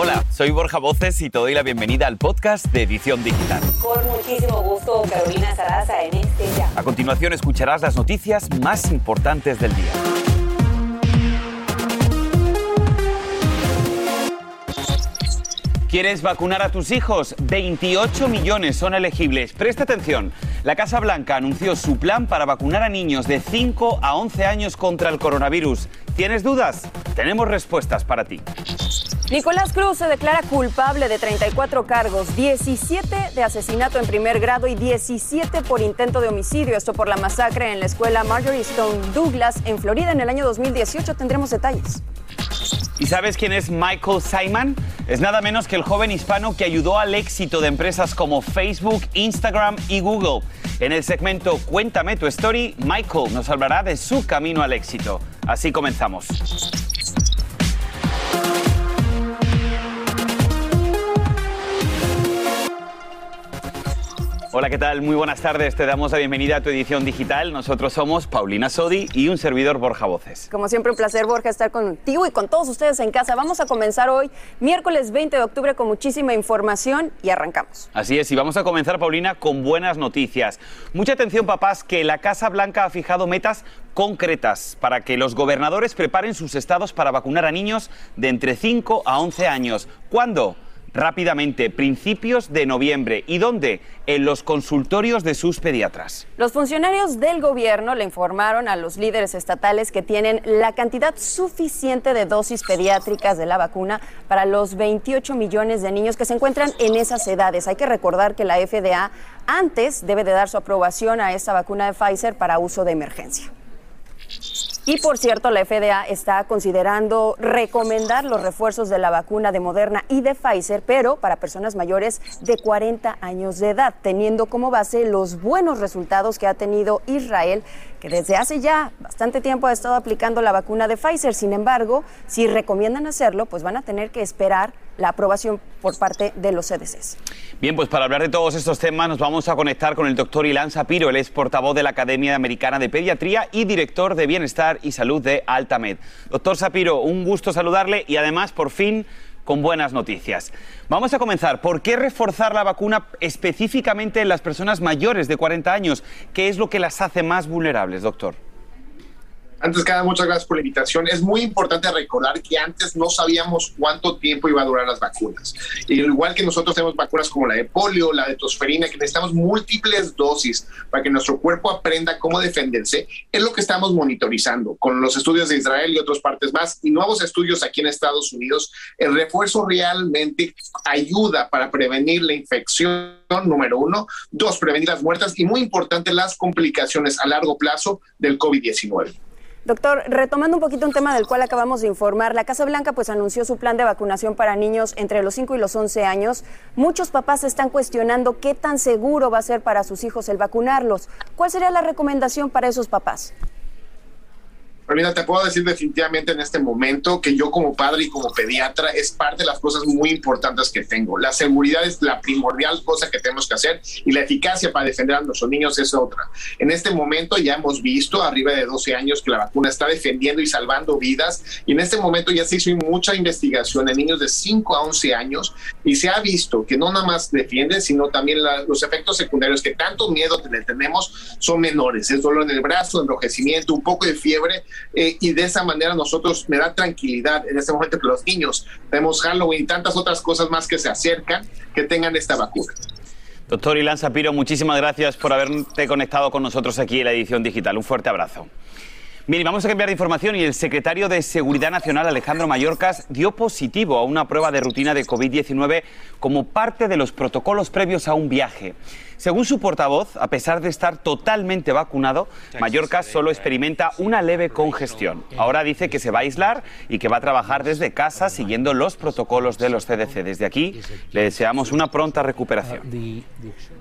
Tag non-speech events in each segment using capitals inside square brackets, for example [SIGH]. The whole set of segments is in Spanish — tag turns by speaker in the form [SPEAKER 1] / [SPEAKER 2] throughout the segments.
[SPEAKER 1] Hola, soy Borja Voces y te doy la bienvenida al podcast de Edición Digital.
[SPEAKER 2] Con muchísimo gusto, Carolina Sarasa en este ya.
[SPEAKER 1] A continuación escucharás las noticias más importantes del día. ¿Quieres vacunar a tus hijos? 28 millones son elegibles. Presta atención. La Casa Blanca anunció su plan para vacunar a niños de 5 a 11 años contra el coronavirus. ¿Tienes dudas? Tenemos respuestas para ti.
[SPEAKER 2] Nicolás Cruz se declara culpable de 34 cargos, 17 de asesinato en primer grado y 17 por intento de homicidio. Esto por la masacre en la escuela Marjorie Stone Douglas en Florida en el año 2018. Tendremos detalles.
[SPEAKER 1] ¿Y sabes quién es Michael Simon? Es nada menos que el joven hispano que ayudó al éxito de empresas como Facebook, Instagram y Google. En el segmento Cuéntame tu story, Michael nos hablará de su camino al éxito. Así comenzamos. Hola, ¿qué tal? Muy buenas tardes. Te damos la bienvenida a tu edición digital. Nosotros somos Paulina Sodi y un servidor Borja Voces.
[SPEAKER 2] Como siempre, un placer, Borja, estar contigo y con todos ustedes en casa. Vamos a comenzar hoy, miércoles 20 de octubre, con muchísima información y arrancamos.
[SPEAKER 1] Así es, y vamos a comenzar, Paulina, con buenas noticias. Mucha atención, papás, que la Casa Blanca ha fijado metas concretas para que los gobernadores preparen sus estados para vacunar a niños de entre 5 a 11 años. ¿Cuándo? Rápidamente, principios de noviembre. ¿Y dónde? En los consultorios de sus pediatras.
[SPEAKER 2] Los funcionarios del gobierno le informaron a los líderes estatales que tienen la cantidad suficiente de dosis pediátricas de la vacuna para los 28 millones de niños que se encuentran en esas edades. Hay que recordar que la FDA antes debe de dar su aprobación a esta vacuna de Pfizer para uso de emergencia. Y por cierto, la FDA está considerando recomendar los refuerzos de la vacuna de Moderna y de Pfizer, pero para personas mayores de 40 años de edad, teniendo como base los buenos resultados que ha tenido Israel que desde hace ya bastante tiempo ha estado aplicando la vacuna de Pfizer. Sin embargo, si recomiendan hacerlo, pues van a tener que esperar la aprobación por parte de los CDCs.
[SPEAKER 1] Bien, pues para hablar de todos estos temas nos vamos a conectar con el doctor Ilan Sapiro. Él es portavoz de la Academia Americana de Pediatría y director de Bienestar y Salud de Altamed. Doctor Sapiro, un gusto saludarle y además, por fin, con buenas noticias. Vamos a comenzar. ¿Por qué reforzar la vacuna específicamente en las personas mayores de 40 años? ¿Qué es lo que las hace más vulnerables, doctor?
[SPEAKER 3] Antes que nada, muchas gracias por la invitación. Es muy importante recordar que antes no sabíamos cuánto tiempo iba a durar las vacunas. Y igual que nosotros tenemos vacunas como la de polio, la de tosferina, que necesitamos múltiples dosis para que nuestro cuerpo aprenda cómo defenderse, es lo que estamos monitorizando con los estudios de Israel y otras partes más y nuevos estudios aquí en Estados Unidos. El refuerzo realmente ayuda para prevenir la infección, número uno. Dos, prevenir las muertes y muy importante, las complicaciones a largo plazo del COVID-19.
[SPEAKER 2] Doctor, retomando un poquito un tema del cual acabamos de informar, la Casa Blanca pues anunció su plan de vacunación para niños entre los 5 y los 11 años. Muchos papás están cuestionando qué tan seguro va a ser para sus hijos el vacunarlos. ¿Cuál sería la recomendación para esos papás?
[SPEAKER 3] Pero te puedo decir definitivamente en este momento que yo como padre y como pediatra es parte de las cosas muy importantes que tengo. La seguridad es la primordial cosa que tenemos que hacer y la eficacia para defender a nuestros niños es otra. En este momento ya hemos visto arriba de 12 años que la vacuna está defendiendo y salvando vidas y en este momento ya se hizo mucha investigación en niños de 5 a 11 años y se ha visto que no nada más defiende, sino también los efectos secundarios que tanto miedo le tenemos son menores. Es dolor en el brazo, enrojecimiento, un poco de fiebre eh, y de esa manera nosotros me da tranquilidad en este momento que los niños, tenemos Halloween y tantas otras cosas más que se acercan, que tengan esta vacuna.
[SPEAKER 1] Doctor Ilan Sapiro, muchísimas gracias por haberte conectado con nosotros aquí en la edición digital. Un fuerte abrazo. Bien, vamos a cambiar de información y el secretario de Seguridad Nacional, Alejandro Mayorkas, dio positivo a una prueba de rutina de COVID-19 como parte de los protocolos previos a un viaje. Según su portavoz, a pesar de estar totalmente vacunado, Mallorca solo experimenta una leve congestión. Ahora dice que se va a aislar y que va a trabajar desde casa siguiendo los protocolos de los CDC. Desde aquí le deseamos una pronta recuperación.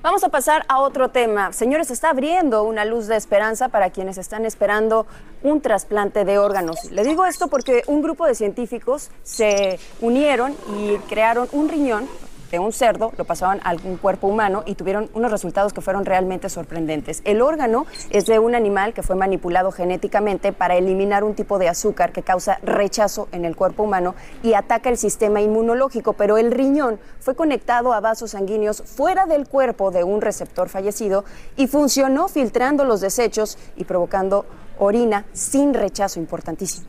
[SPEAKER 2] Vamos a pasar a otro tema. Señores, está abriendo una luz de esperanza para quienes están esperando un trasplante de órganos. Le digo esto porque un grupo de científicos se unieron y crearon un riñón de un cerdo, lo pasaban a un cuerpo humano y tuvieron unos resultados que fueron realmente sorprendentes. El órgano es de un animal que fue manipulado genéticamente para eliminar un tipo de azúcar que causa rechazo en el cuerpo humano y ataca el sistema inmunológico, pero el riñón fue conectado a vasos sanguíneos fuera del cuerpo de un receptor fallecido y funcionó filtrando los desechos y provocando orina sin rechazo importantísimo.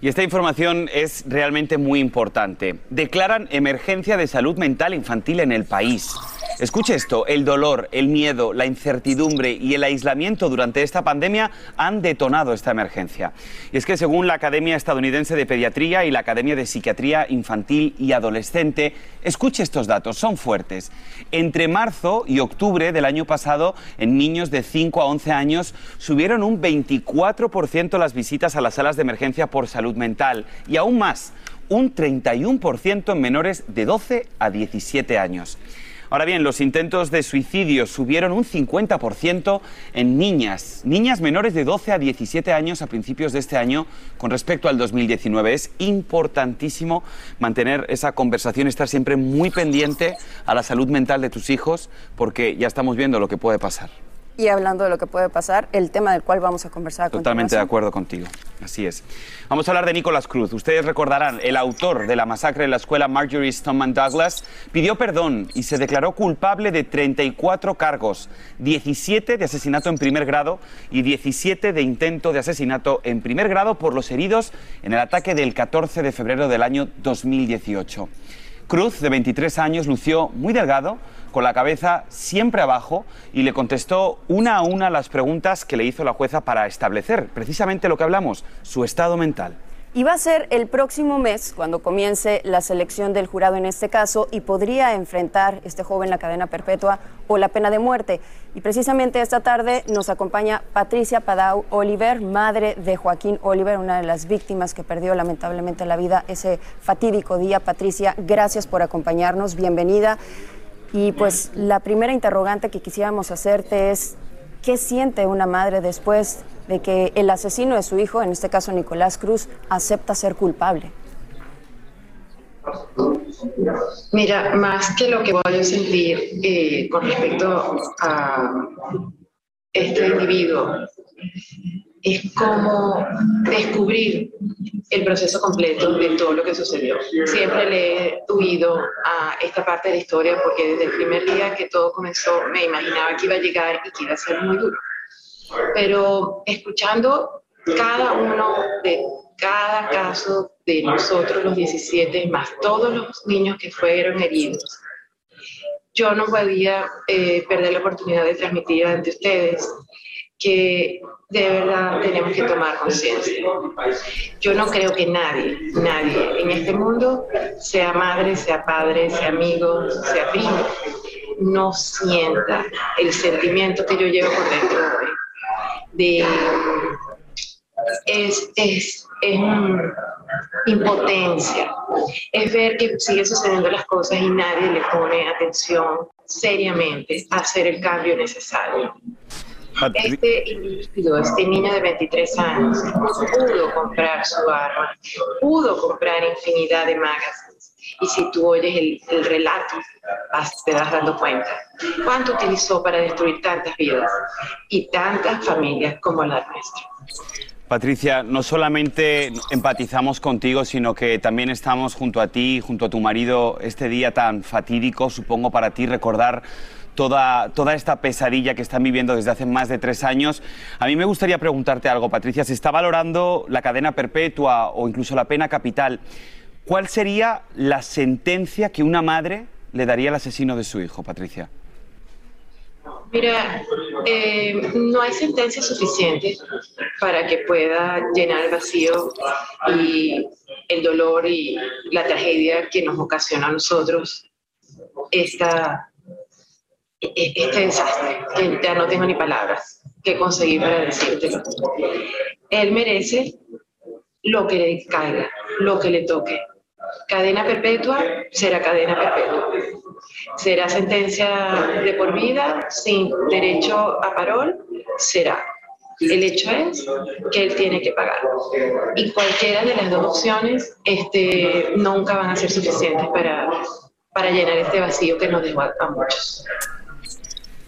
[SPEAKER 1] Y esta información es realmente muy importante. Declaran emergencia de salud mental infantil en el país. Escuche esto, el dolor, el miedo, la incertidumbre y el aislamiento durante esta pandemia han detonado esta emergencia. Y es que según la Academia Estadounidense de Pediatría y la Academia de Psiquiatría Infantil y Adolescente, escuche estos datos, son fuertes. Entre marzo y octubre del año pasado, en niños de 5 a 11 años, subieron un 24% las visitas a las salas de emergencia por salud mental y aún más, un 31% en menores de 12 a 17 años. Ahora bien, los intentos de suicidio subieron un 50% en niñas, niñas menores de 12 a 17 años a principios de este año con respecto al 2019. Es importantísimo mantener esa conversación, estar siempre muy pendiente a la salud mental de tus hijos porque ya estamos viendo lo que puede pasar.
[SPEAKER 2] Y hablando de lo que puede pasar, el tema del cual vamos a conversar.
[SPEAKER 1] Totalmente de acuerdo contigo. Así es. Vamos a hablar de Nicolás Cruz. Ustedes recordarán, el autor de la masacre en la escuela Marjorie Stoneman Douglas pidió perdón y se declaró culpable de 34 cargos, 17 de asesinato en primer grado y 17 de intento de asesinato en primer grado por los heridos en el ataque del 14 de febrero del año 2018. Cruz, de 23 años, lució muy delgado, con la cabeza siempre abajo y le contestó una a una las preguntas que le hizo la jueza para establecer precisamente lo que hablamos, su estado mental.
[SPEAKER 2] Y va a ser el próximo mes cuando comience la selección del jurado en este caso y podría enfrentar este joven la cadena perpetua o la pena de muerte. Y precisamente esta tarde nos acompaña Patricia Padau Oliver, madre de Joaquín Oliver, una de las víctimas que perdió lamentablemente la vida ese fatídico día. Patricia, gracias por acompañarnos, bienvenida. Y pues la primera interrogante que quisiéramos hacerte es, ¿qué siente una madre después de que el asesino de su hijo, en este caso Nicolás Cruz, acepta ser culpable?
[SPEAKER 4] Mira, más que lo que voy a sentir eh, con respecto a este individuo, es como descubrir el proceso completo de todo lo que sucedió. Siempre le he huido a esta parte de la historia porque desde el primer día que todo comenzó me imaginaba que iba a llegar y que iba a ser muy duro. Pero escuchando cada uno de cada caso de nosotros los 17, más todos los niños que fueron heridos, yo no podía eh, perder la oportunidad de transmitir ante ustedes que de verdad tenemos que tomar conciencia. Yo no creo que nadie, nadie en este mundo, sea madre, sea padre, sea amigo, sea primo, no sienta el sentimiento que yo llevo por dentro. De, es, es, es impotencia, es ver que siguen sucediendo las cosas y nadie le pone atención seriamente a hacer el cambio necesario. Este individuo, este niño de 23 años, pudo comprar su arma, pudo comprar infinidad de magazines. Y si tú oyes el, relato, te das dando cuenta. ¿Cuánto utilizó para destruir tantas vidas y tantas familias como la nuestra?
[SPEAKER 1] Patricia, no solamente empatizamos contigo, sino que también estamos junto a ti, junto a tu marido, este día tan fatídico, supongo, para ti recordar toda, toda esta pesadilla que están viviendo desde hace más de tres años. A mí me gustaría preguntarte algo, Patricia. Se está valorando la cadena perpetua o incluso la pena capital. ¿Cuál sería la sentencia que una madre le daría al asesino de su hijo, Patricia?
[SPEAKER 4] Mira, eh, no hay sentencia suficiente para que pueda llenar el vacío y el dolor y la tragedia que nos ocasiona a nosotros este desastre, ya no tengo ni palabras que conseguir para decírtelo. Él merece lo que le caiga, lo que le toque. Cadena perpetua será cadena perpetua. Será sentencia de por vida sin derecho a parol, será. El hecho es que él tiene que pagar. Y cualquiera de las dos opciones este, nunca van a ser suficientes para para llenar este vacío que nos dejó a, muchos.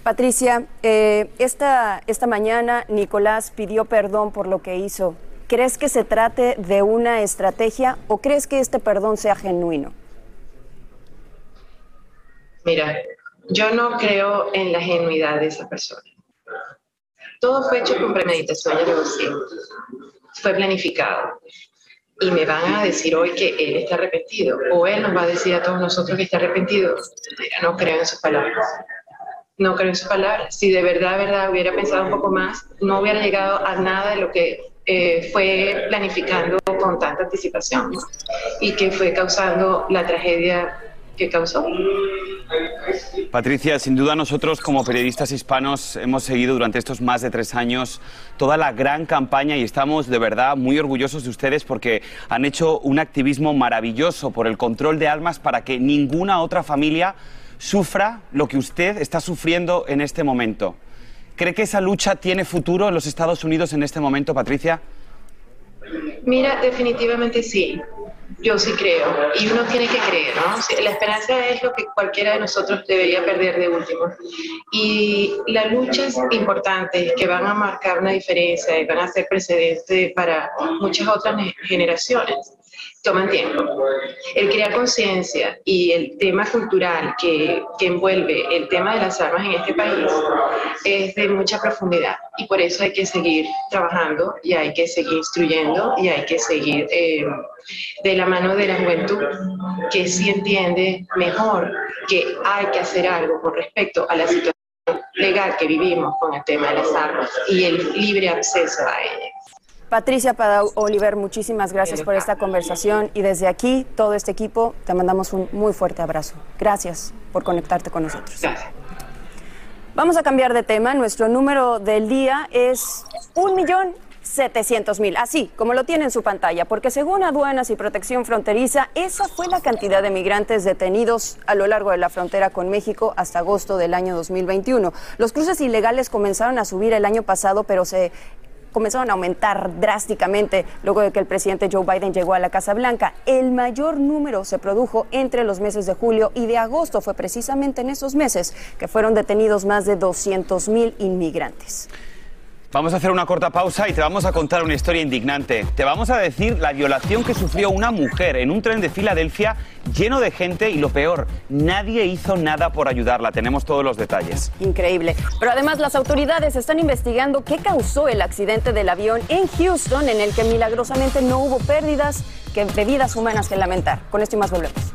[SPEAKER 2] Patricia, eh, esta, esta mañana Nicolás pidió perdón por lo que hizo. ¿Crees que se trate de una estrategia o crees que este perdón sea genuino?
[SPEAKER 4] Mira, yo no creo en la genuidad de esa persona. Todo fue hecho con premeditación y negociación. Fue planificado. Y me van a decir hoy que él está arrepentido. O él nos va a decir a todos nosotros que está arrepentido. no creo en sus palabras. No creo en sus palabras. Si de verdad, verdad hubiera pensado un poco más, no hubiera llegado a nada de lo que eh, fue planificando con tanta anticipación y que fue causando la tragedia que causó.
[SPEAKER 1] Patricia, sin duda nosotros como periodistas hispanos hemos seguido durante estos más de tres años toda la gran campaña y estamos de verdad muy orgullosos de ustedes porque han hecho un activismo maravilloso por el control de almas para que ninguna otra familia sufra lo que usted está sufriendo en este momento. ¿Cree que esa lucha tiene futuro en los Estados Unidos en este momento, Patricia?
[SPEAKER 4] Mira, definitivamente sí. Yo sí creo. Y uno tiene que creer, ¿no? La esperanza es lo que cualquiera de nosotros debería perder de último. Y las luchas importantes que van a marcar una diferencia y van a ser precedentes para muchas otras generaciones toman tiempo. El crear conciencia y el tema cultural que, que, envuelve el tema de las armas en este país es de mucha profundidad y por eso hay que seguir trabajando y hay que seguir instruyendo y hay que seguir eh, de la mano de la juventud que sí entiende mejor que hay que hacer algo con respecto a la situación legal que vivimos con el tema de las armas y el libre acceso a ellas.
[SPEAKER 2] Patricia Padau Oliver, muchísimas gracias por esta conversación y desde aquí, todo este equipo, te mandamos un muy fuerte abrazo. Gracias por conectarte con nosotros. Vamos a cambiar de tema. Nuestro número del día es un millón 700 mil, así como lo tiene en su pantalla, porque según aduanas y protección fronteriza, esa fue la cantidad de migrantes detenidos a lo largo de la frontera con México hasta agosto del año 2021. Los cruces ilegales comenzaron a subir el año pasado, pero se comenzaron a aumentar drásticamente luego de que el presidente Joe Biden llegó a la Casa Blanca. El mayor número se produjo entre los meses de julio y de agosto. Fue precisamente en esos meses que fueron detenidos más de 200 mil inmigrantes.
[SPEAKER 1] Vamos a hacer una corta pausa y te vamos a contar una historia indignante. Te vamos a decir la violación que sufrió una mujer en un tren de Filadelfia lleno de gente y lo peor, nadie hizo nada por ayudarla. Tenemos todos los detalles.
[SPEAKER 2] Increíble. Pero además las autoridades están investigando qué causó el accidente del avión en Houston en el que milagrosamente no hubo pérdidas que de vidas humanas que lamentar. Con esto y más volvemos.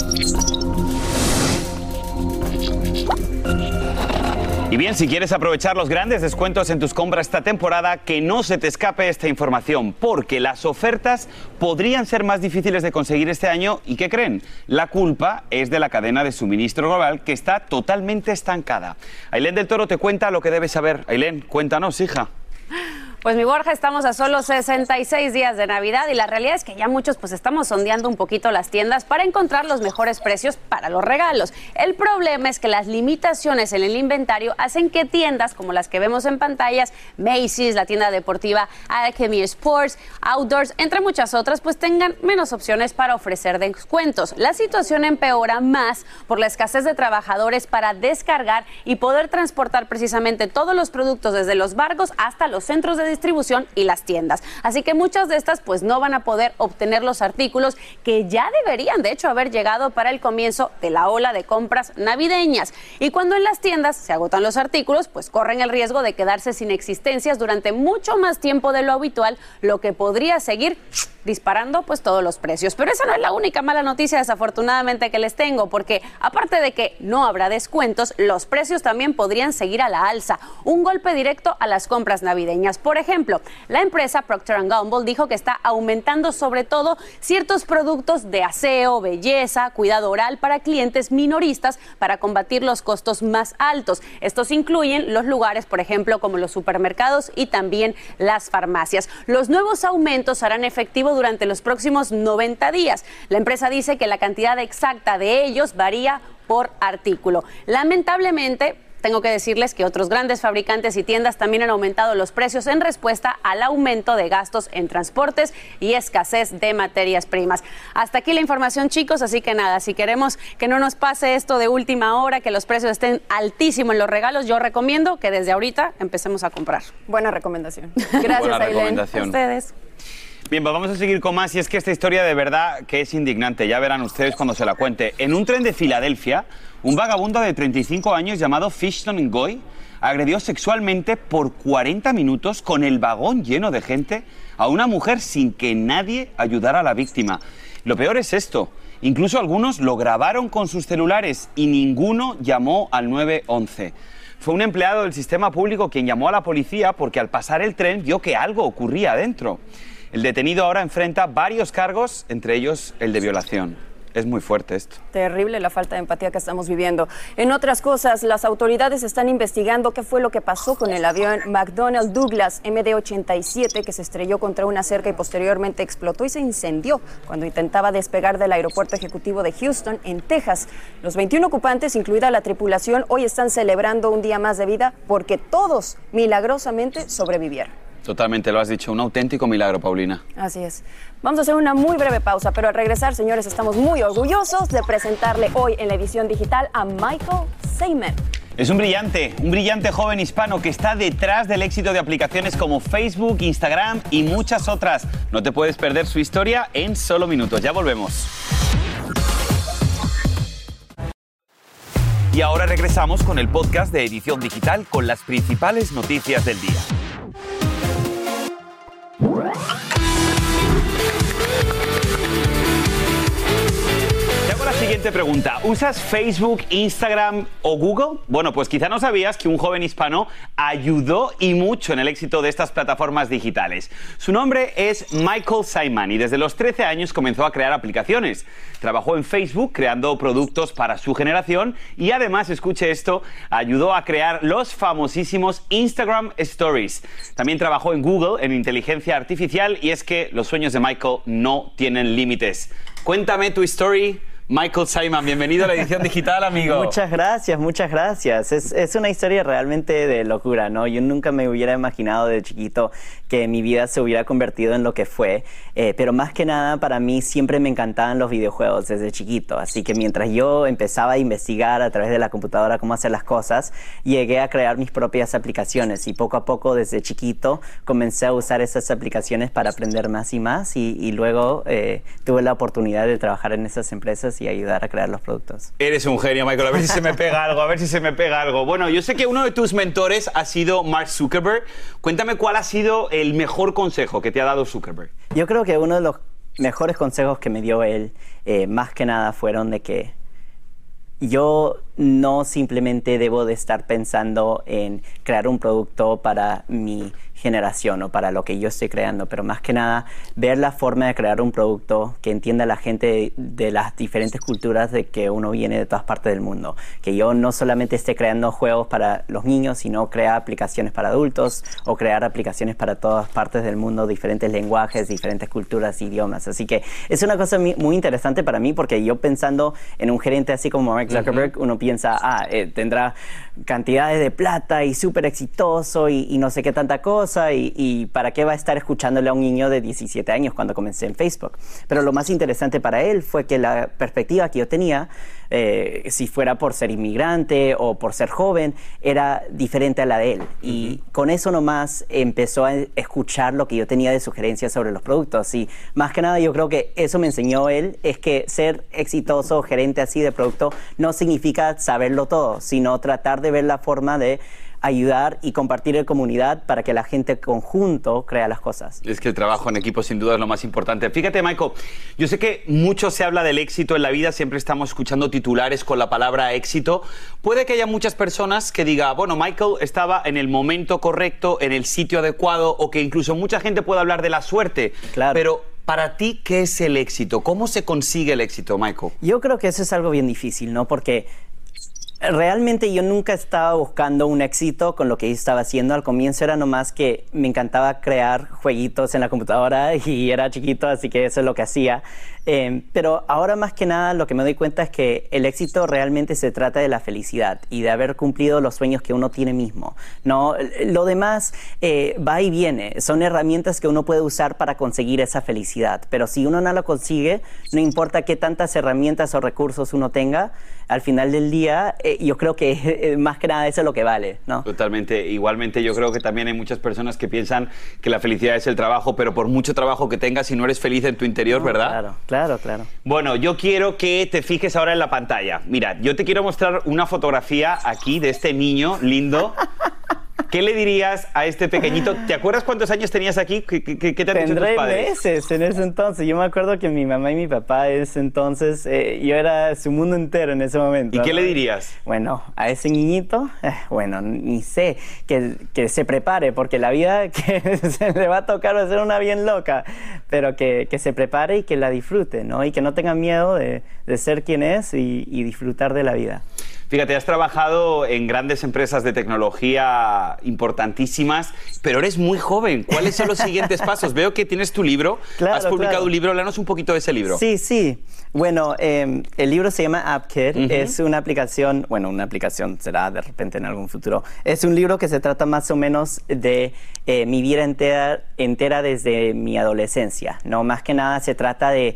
[SPEAKER 1] Y bien, si quieres aprovechar los grandes descuentos en tus compras esta temporada, que no se te escape esta información, porque las ofertas podrían ser más difíciles de conseguir este año y ¿qué creen? La culpa es de la cadena de suministro global que está totalmente estancada. Ailén del Toro te cuenta lo que debes saber. Ailén, cuéntanos, hija.
[SPEAKER 5] Pues mi Borja, estamos a solo 66 días de Navidad y la realidad es que ya muchos pues estamos sondeando un poquito las tiendas para encontrar los mejores precios para los regalos. El problema es que las limitaciones en el inventario hacen que tiendas como las que vemos en pantallas, Macy's, la tienda deportiva Alchemy Sports, Outdoors, entre muchas otras, pues tengan menos opciones para ofrecer descuentos. La situación empeora más por la escasez de trabajadores para descargar y poder transportar precisamente todos los productos desde los barcos hasta los centros de distribución y las tiendas. Así que muchas de estas pues no van a poder obtener los artículos que ya deberían de hecho haber llegado para el comienzo de la ola de compras navideñas. Y cuando en las tiendas se agotan los artículos, pues corren el riesgo de quedarse sin existencias durante mucho más tiempo de lo habitual, lo que podría seguir disparando pues todos los precios. Pero esa no es la única mala noticia desafortunadamente que les tengo, porque aparte de que no habrá descuentos, los precios también podrían seguir a la alza, un golpe directo a las compras navideñas. Por ejemplo, la empresa Procter Gamble dijo que está aumentando sobre todo ciertos productos de aseo, belleza, cuidado oral para clientes minoristas para combatir los costos más altos. Estos incluyen los lugares, por ejemplo, como los supermercados y también las farmacias. Los nuevos aumentos harán efectivo durante los próximos 90 días. La empresa dice que la cantidad exacta de ellos varía por artículo. Lamentablemente, tengo que decirles que otros grandes fabricantes y tiendas también han aumentado los precios en respuesta al aumento de gastos en transportes y escasez de materias primas. Hasta aquí la información, chicos, así que nada, si queremos que no nos pase esto de última hora, que los precios estén altísimos en los regalos, yo recomiendo que desde ahorita empecemos a comprar.
[SPEAKER 2] Buena recomendación. [LAUGHS] Gracias,
[SPEAKER 1] Buena recomendación.
[SPEAKER 5] A ustedes.
[SPEAKER 1] Bien, pues vamos a seguir con más y es que esta historia de verdad que es indignante, ya verán ustedes cuando se la cuente. En un tren de Filadelfia, un vagabundo de 35 años llamado Fishton Ngoy agredió sexualmente por 40 minutos con el vagón lleno de gente a una mujer sin que nadie ayudara a la víctima. Lo peor es esto, incluso algunos lo grabaron con sus celulares y ninguno llamó al 911. Fue un empleado del sistema público quien llamó a la policía porque al pasar el tren vio que algo ocurría adentro. El detenido ahora enfrenta varios cargos, entre ellos el de violación. Es muy fuerte esto.
[SPEAKER 2] Terrible la falta de empatía que estamos viviendo. En otras cosas, las autoridades están investigando qué fue lo que pasó con el avión McDonnell Douglas MD-87 que se estrelló contra una cerca y posteriormente explotó y se incendió cuando intentaba despegar del aeropuerto ejecutivo de Houston, en Texas. Los 21 ocupantes, incluida la tripulación, hoy están celebrando un día más de vida porque todos milagrosamente sobrevivieron.
[SPEAKER 1] Totalmente, lo has dicho, un auténtico milagro, Paulina.
[SPEAKER 2] Así es. Vamos a hacer una muy breve pausa, pero al regresar, señores, estamos muy orgullosos de presentarle hoy en la edición digital a Michael Seymour.
[SPEAKER 1] Es un brillante, un brillante joven hispano que está detrás del éxito de aplicaciones como Facebook, Instagram y muchas otras. No te puedes perder su historia en solo minutos. Ya volvemos. Y ahora regresamos con el podcast de Edición Digital con las principales noticias del día. Te siguiente pregunta. ¿Usas Facebook, Instagram o Google? Bueno, pues quizá no sabías que un joven hispano ayudó y mucho en el éxito de estas plataformas digitales. Su nombre es Michael Simon y desde los 13 años comenzó a crear aplicaciones. Trabajó en Facebook creando productos para su generación y además, escuche esto, ayudó a crear los famosísimos Instagram Stories. También trabajó en Google en inteligencia artificial y es que los sueños de Michael no tienen límites. Cuéntame tu story. Michael Simon, bienvenido a la edición digital, amigo.
[SPEAKER 6] Muchas gracias, muchas gracias. Es, es, una historia realmente de locura, ¿no? Yo nunca me hubiera imaginado de chiquito que mi vida se hubiera convertido en lo que fue, eh, pero más que nada para mí siempre me encantaban los videojuegos desde chiquito, así que mientras yo empezaba a investigar a través de la computadora cómo hacer las cosas, llegué a crear mis propias aplicaciones y poco a poco desde chiquito comencé a usar esas aplicaciones para aprender más y más y, y luego eh, tuve la oportunidad de trabajar en esas empresas y ayudar a crear los productos.
[SPEAKER 1] Eres un genio, Michael. A ver si se me pega algo, a ver si se me pega algo. Bueno, yo sé que uno de tus mentores ha sido Mark Zuckerberg. Cuéntame cuál ha sido el mejor consejo que te ha dado Zuckerberg.
[SPEAKER 6] Yo creo que uno de los mejores consejos que me dio él, eh, más que nada, fueron de que yo no simplemente debo de estar pensando en crear un producto para mi generación o para lo que yo estoy creando, pero más que nada ver la forma de crear un producto que entienda a la gente de las diferentes culturas de que uno viene de todas partes del mundo. Que yo no solamente esté creando juegos para los niños, sino crear aplicaciones para adultos o crear aplicaciones para todas partes del mundo, diferentes lenguajes, diferentes culturas, idiomas. Así que es una cosa muy interesante para mí porque yo pensando en un gerente así como Mark Zuckerberg, uh -huh. uno piensa, ah, eh, tendrá cantidades de plata y súper exitoso y, no sé qué tanta cosa y, y, para qué va a estar escuchándole a un niño de 17 años cuando comencé en Facebook. Pero lo más interesante para él fue que la perspectiva que yo tenía, eh, si fuera por ser inmigrante o por ser joven, era diferente a la de él. Y uh -huh. con eso nomás empezó a escuchar lo que yo tenía de sugerencias sobre los productos. Y más que nada yo creo que eso me enseñó él, es que ser exitoso, gerente así de producto, no significa saberlo todo, sino tratar de ver la forma de ayudar y compartir en comunidad para que la gente conjunto crea las cosas.
[SPEAKER 1] Es que el trabajo en equipo sin duda es lo más importante. Fíjate, Michael, yo sé que mucho se habla del éxito en la vida, siempre estamos escuchando titulares con la palabra éxito. Puede que haya muchas personas que digan, bueno, Michael estaba en el momento correcto, en el sitio adecuado, o que incluso mucha gente puede hablar de la suerte.
[SPEAKER 6] Claro.
[SPEAKER 1] Pero para ti, ¿qué es el éxito? ¿Cómo se consigue el éxito, Michael?
[SPEAKER 6] Yo creo que eso es algo bien difícil, ¿no? Porque realmente yo nunca estaba buscando un éxito con lo que estaba haciendo. Al comienzo era nomás que me encantaba crear jueguitos en la computadora [LAUGHS] y era chiquito, así que eso es lo que hacía. Eh, pero ahora más que nada lo que me doy cuenta es que el éxito realmente se trata de la felicidad y de haber cumplido los sueños que uno tiene mismo. No, lo demás eh, va y viene. Son herramientas que uno puede usar para conseguir esa felicidad. Pero si uno no lo consigue, no importa qué tantas herramientas o recursos uno tenga, al final del día, eh, yo creo que [LAUGHS] eh, más que nada eso es lo que vale, ¿no?
[SPEAKER 1] Totalmente. Igualmente, yo creo que también hay muchas personas que piensan que la felicidad es el trabajo, pero por mucho trabajo que tengas, si no eres feliz en tu interior, ¿verdad?
[SPEAKER 6] Claro, claro, claro.
[SPEAKER 1] Bueno, yo quiero que te fijes ahora en la pantalla. Mira, yo te quiero mostrar una fotografía aquí de este niño lindo. [LAUGHS] ¿Qué le dirías a este pequeñito? ¿Te acuerdas cuántos años tenías aquí? ¿Qué, qué, qué te han dicho tus
[SPEAKER 6] Tendré
[SPEAKER 1] padres?
[SPEAKER 6] meses en ese entonces. Yo me acuerdo que mi mamá y mi papá ese entonces, eh, yo era su mundo entero en ese momento.
[SPEAKER 1] ¿Y qué le dirías?
[SPEAKER 6] Bueno, a ese niñito, eh, bueno, ni sé, que, que se prepare, porque la vida [LAUGHS] que se le va a tocar va a ser una bien loca, pero que, que se prepare y que la disfrute, ¿no? Y que no tenga miedo de, de ser quien es y, y disfrutar de la vida.
[SPEAKER 1] Fíjate, has trabajado en grandes empresas de tecnología importantísimas, pero eres muy joven. ¿Cuáles son los [LAUGHS] siguientes pasos? Veo que tienes tu libro,
[SPEAKER 6] Claro,
[SPEAKER 1] has publicado
[SPEAKER 6] claro.
[SPEAKER 1] un libro, háblanos un poquito de ese libro.
[SPEAKER 6] Sí, sí. Bueno, eh, el libro se llama AppKit. Es una aplicación, bueno, una aplicación será de repente en algún futuro. Es un libro que se trata más o menos de eh, mi vida entera, entera desde mi adolescencia. No, más que nada se trata de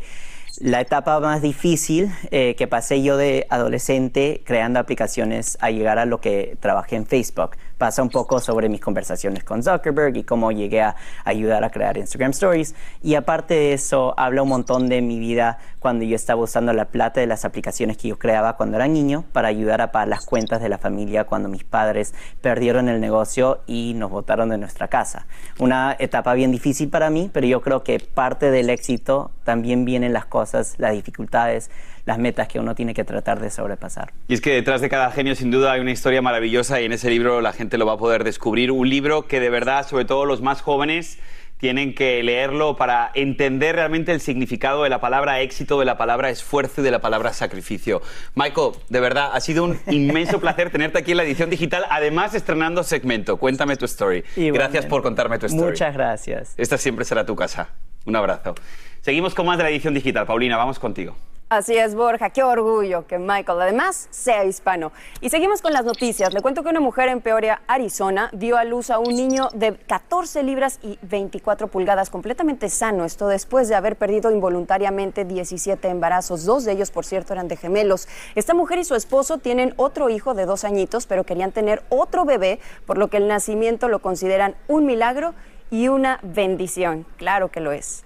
[SPEAKER 6] la etapa más difícil eh, que pasé yo de adolescente creando aplicaciones a llegar a lo que trabajé en Facebook. Pasa un poco sobre mis conversaciones con Zuckerberg y cómo llegué a ayudar a crear Instagram Stories. Y aparte de eso, habla un montón de mi vida cuando yo estaba usando la plata de las aplicaciones que yo creaba cuando era niño para ayudar a pagar las cuentas de la familia cuando mis padres perdieron el negocio y nos botaron de nuestra casa. Una etapa bien difícil para mí, pero yo creo que parte del éxito también vienen las cosas, las dificultades, las metas que uno tiene que tratar de sobrepasar.
[SPEAKER 1] Y es que detrás de cada genio sin duda hay una historia maravillosa y en ese libro la gente lo va a poder descubrir. Un libro que de verdad, sobre todo los más jóvenes, tienen que leerlo para entender realmente el significado de la palabra éxito, de la palabra esfuerzo y de la palabra sacrificio. Michael, de verdad, ha sido un [LAUGHS] inmenso placer tenerte aquí en la edición digital, además estrenando segmento. Cuéntame tu story.
[SPEAKER 6] Igualmente.
[SPEAKER 1] Gracias por contarme tu story.
[SPEAKER 6] Muchas gracias.
[SPEAKER 1] Esta siempre será tu casa. Un abrazo. Seguimos con más de la edición digital. Paulina, vamos contigo.
[SPEAKER 2] Así es, Borja, qué orgullo que Michael además sea hispano. Y seguimos con las noticias. Le cuento que una mujer en Peoria, Arizona, dio a luz a un niño de 14 libras y 24 pulgadas completamente sano. Esto después de haber perdido involuntariamente 17 embarazos. Dos de ellos, por cierto, eran de gemelos. Esta mujer y su esposo tienen otro hijo de dos añitos, pero querían tener otro bebé, por lo que el nacimiento lo consideran un milagro y una bendición. Claro que lo es.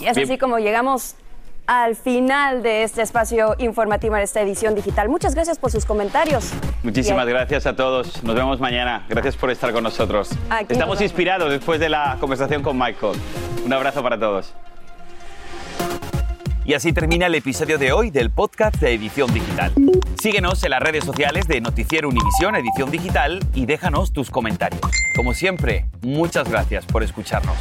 [SPEAKER 2] Y es así como llegamos al final de este espacio informativo en esta edición digital. Muchas gracias por sus comentarios.
[SPEAKER 1] Muchísimas gracias a todos. Nos vemos mañana. Gracias por estar con nosotros.
[SPEAKER 2] Aquí
[SPEAKER 1] Estamos inspirados después de la conversación con Michael. Un abrazo para todos. Y así termina el episodio de hoy del podcast de Edición Digital. Síguenos en las redes sociales de Noticiero Univisión Edición Digital y déjanos tus comentarios. Como siempre, muchas gracias por escucharnos.